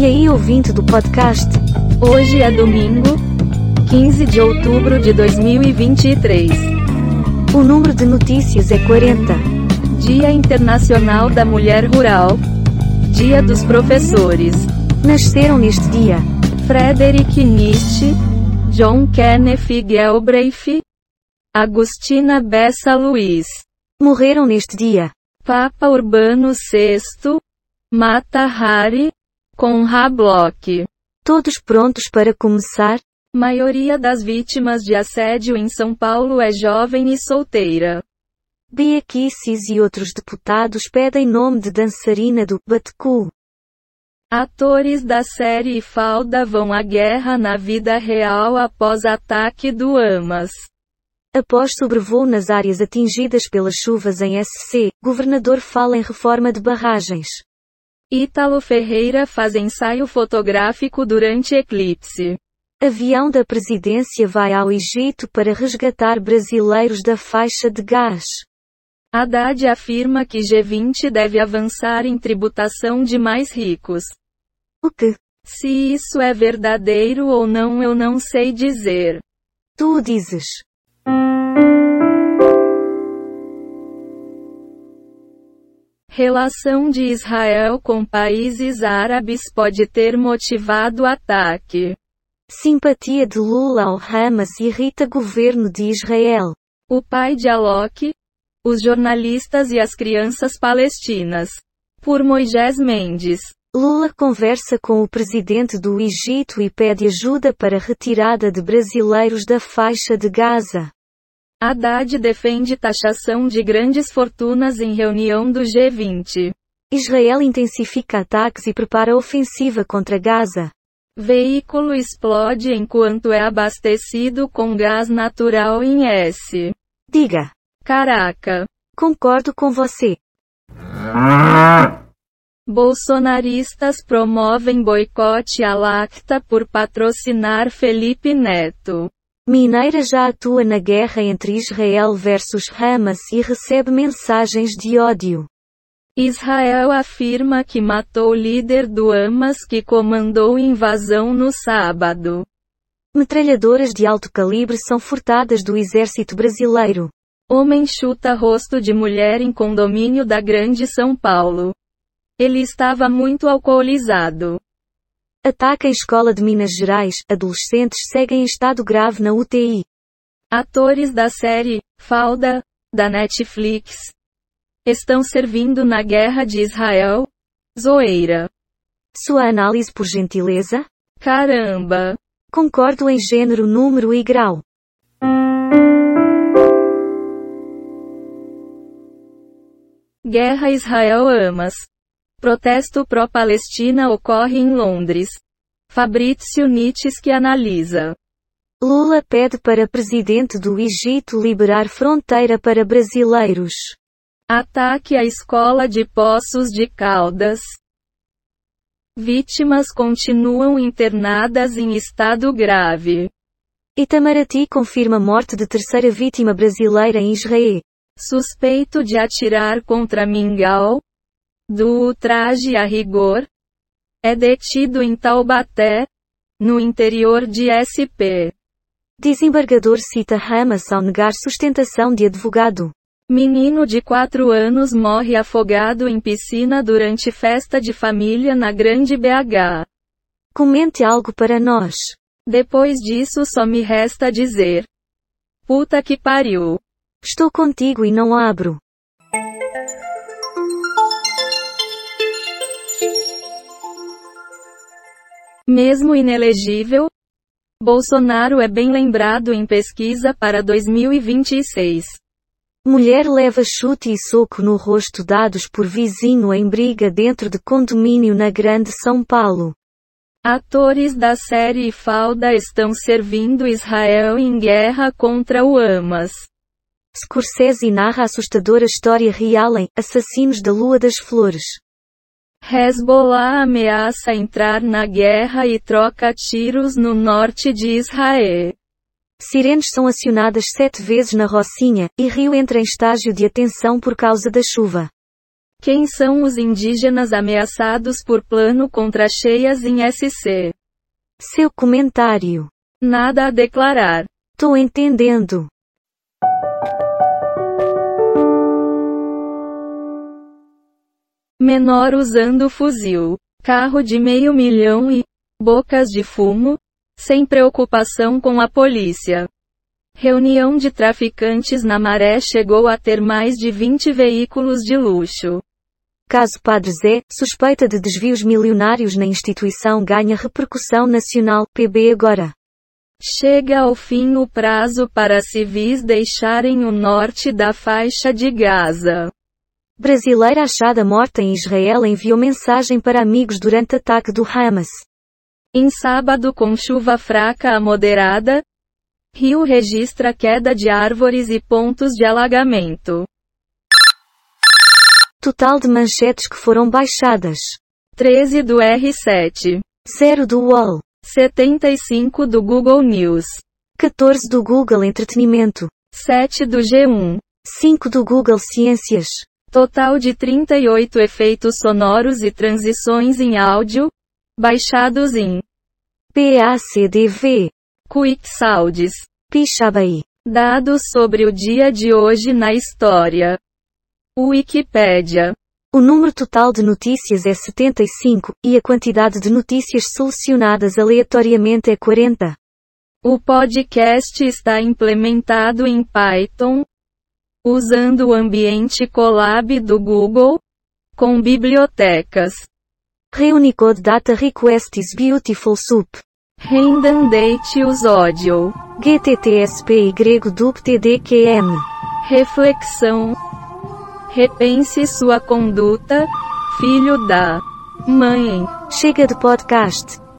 E aí, ouvinte do podcast? Hoje é domingo, 15 de outubro de 2023. O número de notícias é 40. Dia Internacional da Mulher Rural. Dia dos Professores. Nasceram neste dia Frederick Nietzsche, John Kenneth Galbraith, Agustina Bessa Luiz. Morreram neste dia Papa Urbano VI, Mata Hari, Conrad Bloch. Todos prontos para começar? Maioria das vítimas de assédio em São Paulo é jovem e solteira. Bia Kicis e outros deputados pedem nome de dançarina do Cool. Atores da série Falda vão à guerra na vida real após ataque do Hamas. Após sobrevoo nas áreas atingidas pelas chuvas em SC, governador fala em reforma de barragens. Ítalo Ferreira faz ensaio fotográfico durante eclipse. Avião da presidência vai ao Egito para resgatar brasileiros da faixa de gás. Haddad afirma que G20 deve avançar em tributação de mais ricos. O que? Se isso é verdadeiro ou não eu não sei dizer. Tu dizes. Relação de Israel com países árabes pode ter motivado ataque. Simpatia de Lula ao Hamas irrita governo de Israel. O pai de Alok, os jornalistas e as crianças palestinas. Por Moisés Mendes. Lula conversa com o presidente do Egito e pede ajuda para a retirada de brasileiros da faixa de Gaza. Haddad defende taxação de grandes fortunas em reunião do G20. Israel intensifica ataques e prepara ofensiva contra Gaza. Veículo explode enquanto é abastecido com gás natural em S. Diga. Caraca. Concordo com você. Bolsonaristas promovem boicote à Lacta por patrocinar Felipe Neto. Mineira já atua na guerra entre Israel versus Hamas e recebe mensagens de ódio. Israel afirma que matou o líder do Hamas que comandou invasão no sábado. Metralhadoras de alto calibre são furtadas do exército brasileiro. Homem chuta rosto de mulher em condomínio da Grande São Paulo. Ele estava muito alcoolizado. Ataque em escola de Minas Gerais, adolescentes seguem em estado grave na UTI. Atores da série Falda, da Netflix, estão servindo na guerra de Israel? Zoeira. Sua análise por gentileza? Caramba. Concordo em gênero, número e grau. Guerra Israel-Hamas. Protesto pró-Palestina ocorre em Londres. Fabrício Nietzsche que analisa. Lula pede para presidente do Egito liberar fronteira para brasileiros. Ataque à escola de Poços de Caldas. Vítimas continuam internadas em estado grave. Itamaraty confirma morte de terceira vítima brasileira em Israel. Suspeito de atirar contra Mingau, do ultraje a rigor, é detido em Taubaté, no interior de SP. Desembargador cita Hamas ao negar sustentação de advogado. Menino de 4 anos morre afogado em piscina durante festa de família na Grande BH. Comente algo para nós. Depois disso só me resta dizer. Puta que pariu. Estou contigo e não abro. Mesmo inelegível, Bolsonaro é bem lembrado em pesquisa para 2026. Mulher leva chute e soco no rosto dados por vizinho em briga dentro de condomínio na Grande São Paulo. Atores da série Falda estão servindo Israel em guerra contra o Hamas. Scorsese narra assustadora história real em Assassinos da Lua das Flores. Hezbollah ameaça entrar na guerra e troca tiros no norte de Israel. Sirenes são acionadas sete vezes na Rocinha, e Rio entra em estágio de atenção por causa da chuva. Quem são os indígenas ameaçados por plano contra cheias em SC? Seu comentário. Nada a declarar. Tô entendendo. Menor usando fuzil. Carro de meio milhão e bocas de fumo, sem preocupação com a polícia. Reunião de traficantes na Maré chegou a ter mais de 20 veículos de luxo. Caso Padre Zé, suspeita de desvios milionários na instituição ganha repercussão nacional, PB agora. Chega ao fim o prazo para civis deixarem o norte da faixa de Gaza. Brasileira achada morta em Israel enviou mensagem para amigos durante ataque do Hamas. Em sábado com chuva fraca a moderada, Rio registra queda de árvores e pontos de alagamento. Total de manchetes que foram baixadas. 13 do R7. 0 do UOL. 75 do Google News. 14 do Google Entretenimento. 7 do G1. 5 do Google Ciências. Total de 38 efeitos sonoros e transições em áudio, baixados em PACDV. Quick Sounds. Pixabay. Dados sobre o dia de hoje na história. Wikipédia. O número total de notícias é 75, e a quantidade de notícias selecionadas aleatoriamente é 40. O podcast está implementado em Python, usando o ambiente Colab do Google, com bibliotecas. Reunicode Data Request is Beautiful Soup. Random Date Audio. GTTSP y dup TDQM. Reflexão. Repense sua conduta, filho da mãe. Chega de podcast.